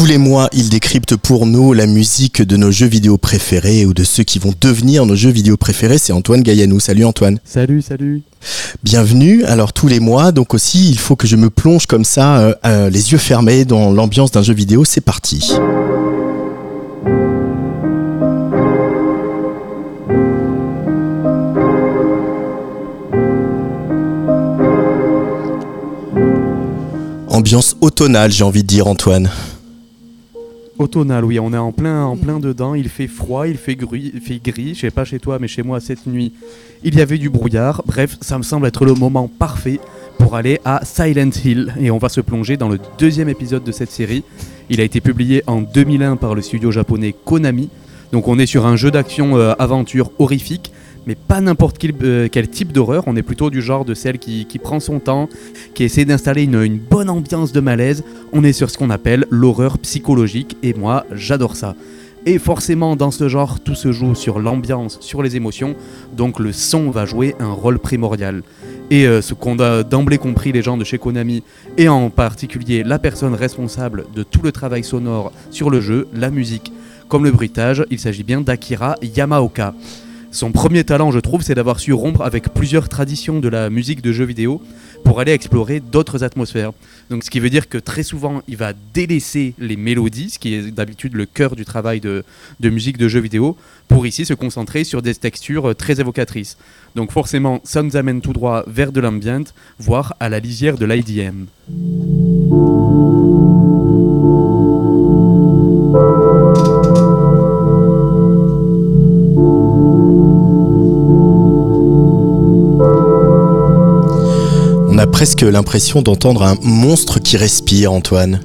Tous les mois, il décrypte pour nous la musique de nos jeux vidéo préférés ou de ceux qui vont devenir nos jeux vidéo préférés. C'est Antoine Gaillanou. Salut Antoine. Salut, salut. Bienvenue. Alors tous les mois, donc aussi, il faut que je me plonge comme ça, euh, euh, les yeux fermés, dans l'ambiance d'un jeu vidéo. C'est parti. Ambiance automnale, j'ai envie de dire, Antoine. Automnal, oui, on est en plein, en plein dedans. Il fait froid, il fait gris, il fait gris. Je sais pas chez toi, mais chez moi cette nuit, il y avait du brouillard. Bref, ça me semble être le moment parfait pour aller à Silent Hill. Et on va se plonger dans le deuxième épisode de cette série. Il a été publié en 2001 par le studio japonais Konami. Donc on est sur un jeu d'action euh, aventure horrifique mais pas n'importe quel, euh, quel, type d'horreur. On est plutôt du genre de celle qui, prend son temps, qui essaie d'installer une, bonne ambiance de malaise. On est sur ce qu'on appelle l'horreur psychologique, et moi, j'adore ça. Et forcément, dans ce genre, tout se joue sur l'ambiance, sur les émotions, donc le son va jouer un rôle primordial. Et euh, ce qu'ont d'emblée compris les gens de chez Konami, et en particulier la personne responsable de tout le travail sonore sur le jeu, la musique, comme le bruitage, il s'agit bien d'Akira Yamaoka. Son premier talent, je trouve, c'est d'avoir su rompre avec plusieurs traditions de la musique de jeux vidéo pour aller explorer d'autres atmosphères. Donc, ce qui veut dire que très souvent, il va délaisser les mélodies, ce qui est d'habitude le cœur du travail de, de, musique de jeux vidéo, pour ici se concentrer sur des textures très évocatrices. Donc, forcément, ça nous amène tout droit vers de l'ambient, voire à la lisière de l'IDM. Presque l'impression d'entendre un monstre qui respire, Antoine.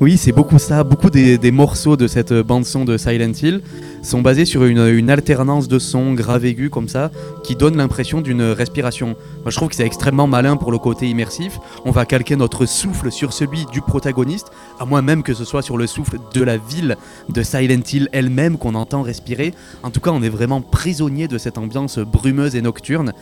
Oui, c'est beaucoup ça. Beaucoup des, morceaux de cette bande-son de Silent Hill sont basés sur une, alternance de sons grave aigus comme ça, qui donne l'impression d'une respiration. Moi, je trouve que c'est extrêmement malin pour le côté immersif. On va calquer notre souffle sur celui du protagoniste, à moins même que ce soit sur le souffle de la ville de Silent Hill elle-même qu'on entend respirer. En tout cas, on est vraiment prisonnier de cette ambiance brumeuse et nocturne.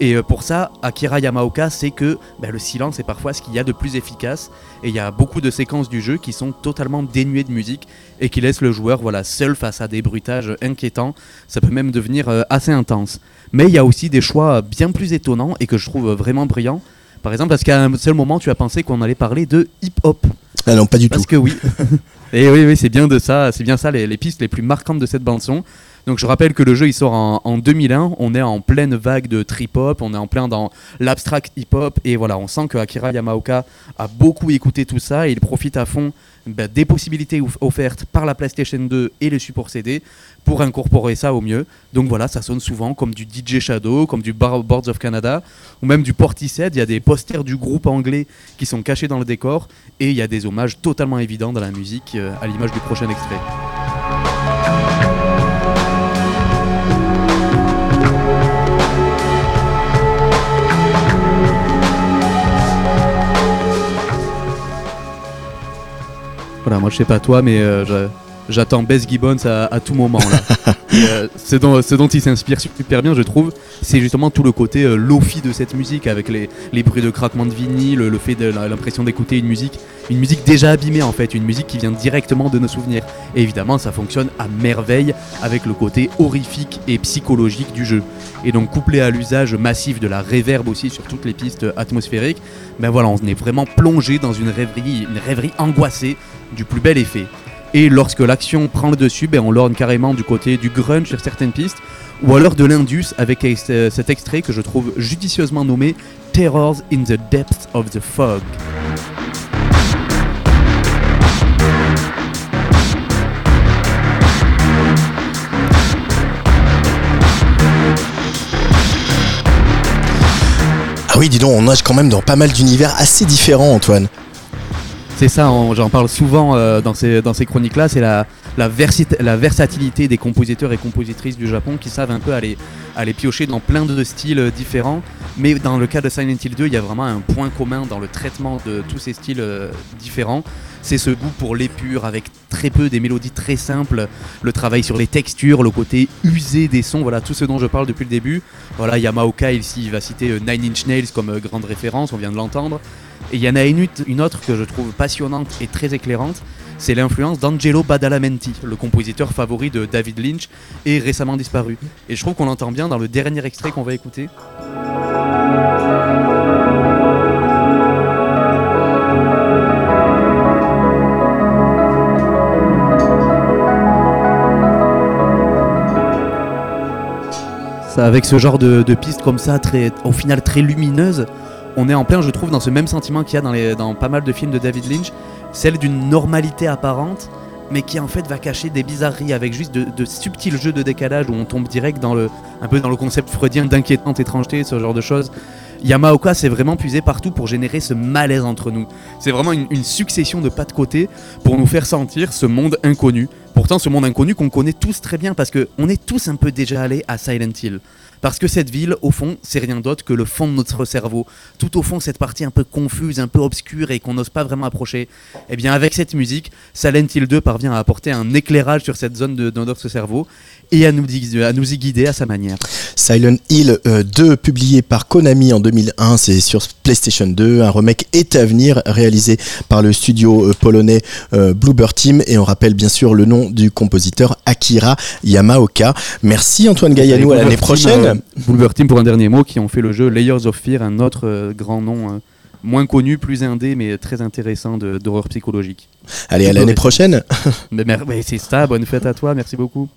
Et pour ça, Akira Yamaoka sait que ben, le silence est parfois ce qu'il y a de plus efficace. Et il y a beaucoup de séquences du jeu qui sont totalement dénuées de musique et qui laissent le joueur voilà, seul face à des bruitages inquiétants. Ça peut même devenir euh, assez intense. Mais il y a aussi des choix bien plus étonnants et que je trouve vraiment brillants. Par exemple, parce qu'à un seul moment, tu as pensé qu'on allait parler de hip-hop? Ah non, pas du parce tout. Parce que oui. et oui, oui c'est bien de ça. C'est bien ça les, les pistes les plus marquantes de cette bande son. Donc je rappelle que le jeu il sort en, en 2001, on est en pleine vague de trip-hop, on est en plein dans l'abstract hip-hop. Et voilà, on sent que Akira Yamaoka a beaucoup écouté tout ça. Et il profite à fond bah, des possibilités offertes par la PlayStation 2 et le support CD pour incorporer ça au mieux. Donc voilà, ça sonne souvent comme du DJ Shadow, comme du Bar Boards of Canada ou même du Portishead, il y a des posters du groupe anglais qui sont cachés dans le décor. Et il y a des hommages totalement évidents dans la musique euh, à l'image du prochain extrait. Moi je sais pas toi, mais euh, j'attends Bess Gibbons à, à, tout moment. Là. Euh, ce, dont, ce, dont, il s'inspire super bien, je trouve, c'est justement tout le côté euh, lofi de cette musique, avec les, les, bruits de craquement de vinyle, le, le fait de l'impression d'écouter une musique, une musique déjà abîmée en fait, une musique qui vient directement de nos souvenirs. Et évidemment, ça fonctionne à merveille avec le côté horrifique et psychologique du jeu. Et donc couplé à l'usage massif de la réverb aussi sur toutes les pistes atmosphériques, ben voilà, on est vraiment plongé dans une rêverie, une rêverie angoissée du plus bel effet. Et lorsque l'action prend le dessus, ben on lorne carrément du côté du grunge sur certaines pistes, ou alors de l'indus avec euh, cet extrait que je trouve judicieusement nommé Terrors in the Depths of the Fog. Ah oui, dis donc, on nage quand même dans pas mal d'univers assez différents, Antoine. C'est ça, j'en parle souvent euh, dans ces, dans ces chroniques-là, c'est la, la, versatilité des compositeurs et compositrices du Japon qui savent un peu aller, aller piocher dans plein de styles différents. Mais dans le cas de Silent Hill 2, il y a vraiment un point commun dans le traitement de tous ces styles euh, différents. C'est ce goût pour l'épure avec très peu des mélodies très simples, le travail sur les textures, le côté usé des sons, voilà tout ce dont je parle depuis le début. Voilà, Yamaoka ici, il va citer euh, Nine Inch Nails comme euh, grande référence, on vient de l'entendre. Et il y en a une autre que je trouve passionnante et très éclairante, c'est l'influence d'Angelo Badalamenti, le compositeur favori de David Lynch et récemment disparu. Et je trouve qu'on l'entend bien dans le dernier extrait qu'on va écouter. Avec ce genre de, piste comme ça, au final très lumineuse, on est en plein, je trouve, dans ce même sentiment qu'il y a dans pas mal de films de David Lynch, celle d'une normalité apparente, mais qui en fait va cacher des bizarreries avec juste de, subtils jeux de décalage où on tombe direct dans le, un peu dans le concept freudien d'inquiétante étrangeté, ce genre de choses. Yamaoka s'est vraiment puisé partout pour générer ce malaise entre nous. C'est vraiment une, une, succession de pas de côté pour nous faire sentir ce monde inconnu. Pourtant, ce monde inconnu qu'on connaît tous très bien parce qu'on est tous un peu déjà allés à Silent Hill. Parce que cette ville, au fond, c'est rien d'autre que le fond de notre cerveau. Tout au fond, cette partie un peu confuse, un peu obscure et qu'on n'ose pas vraiment approcher. Eh bien, avec cette musique, Silent Hill 2 parvient à apporter un éclairage sur cette zone de, notre cerveau et à nous, à nous y guider à sa manière. Silent Hill 2, euh, publié par Konami en 2001, c'est sur PlayStation 2. Un remake est à venir, réalisé par le studio euh, polonais euh, Bluebird Team. Et on rappelle bien sûr le nom du compositeur Akira Yamaoka. Merci Antoine Gaillanou, à l'année prochaine. Bluebird Team pour un dernier mot, qui ont fait le jeu Layers of Fear, un autre grand nom moins connu, plus indé, mais très intéressant d'horreur psychologique. Allez, à l'année prochaine. mais, mais c'est ça, bonne fête à toi, merci beaucoup.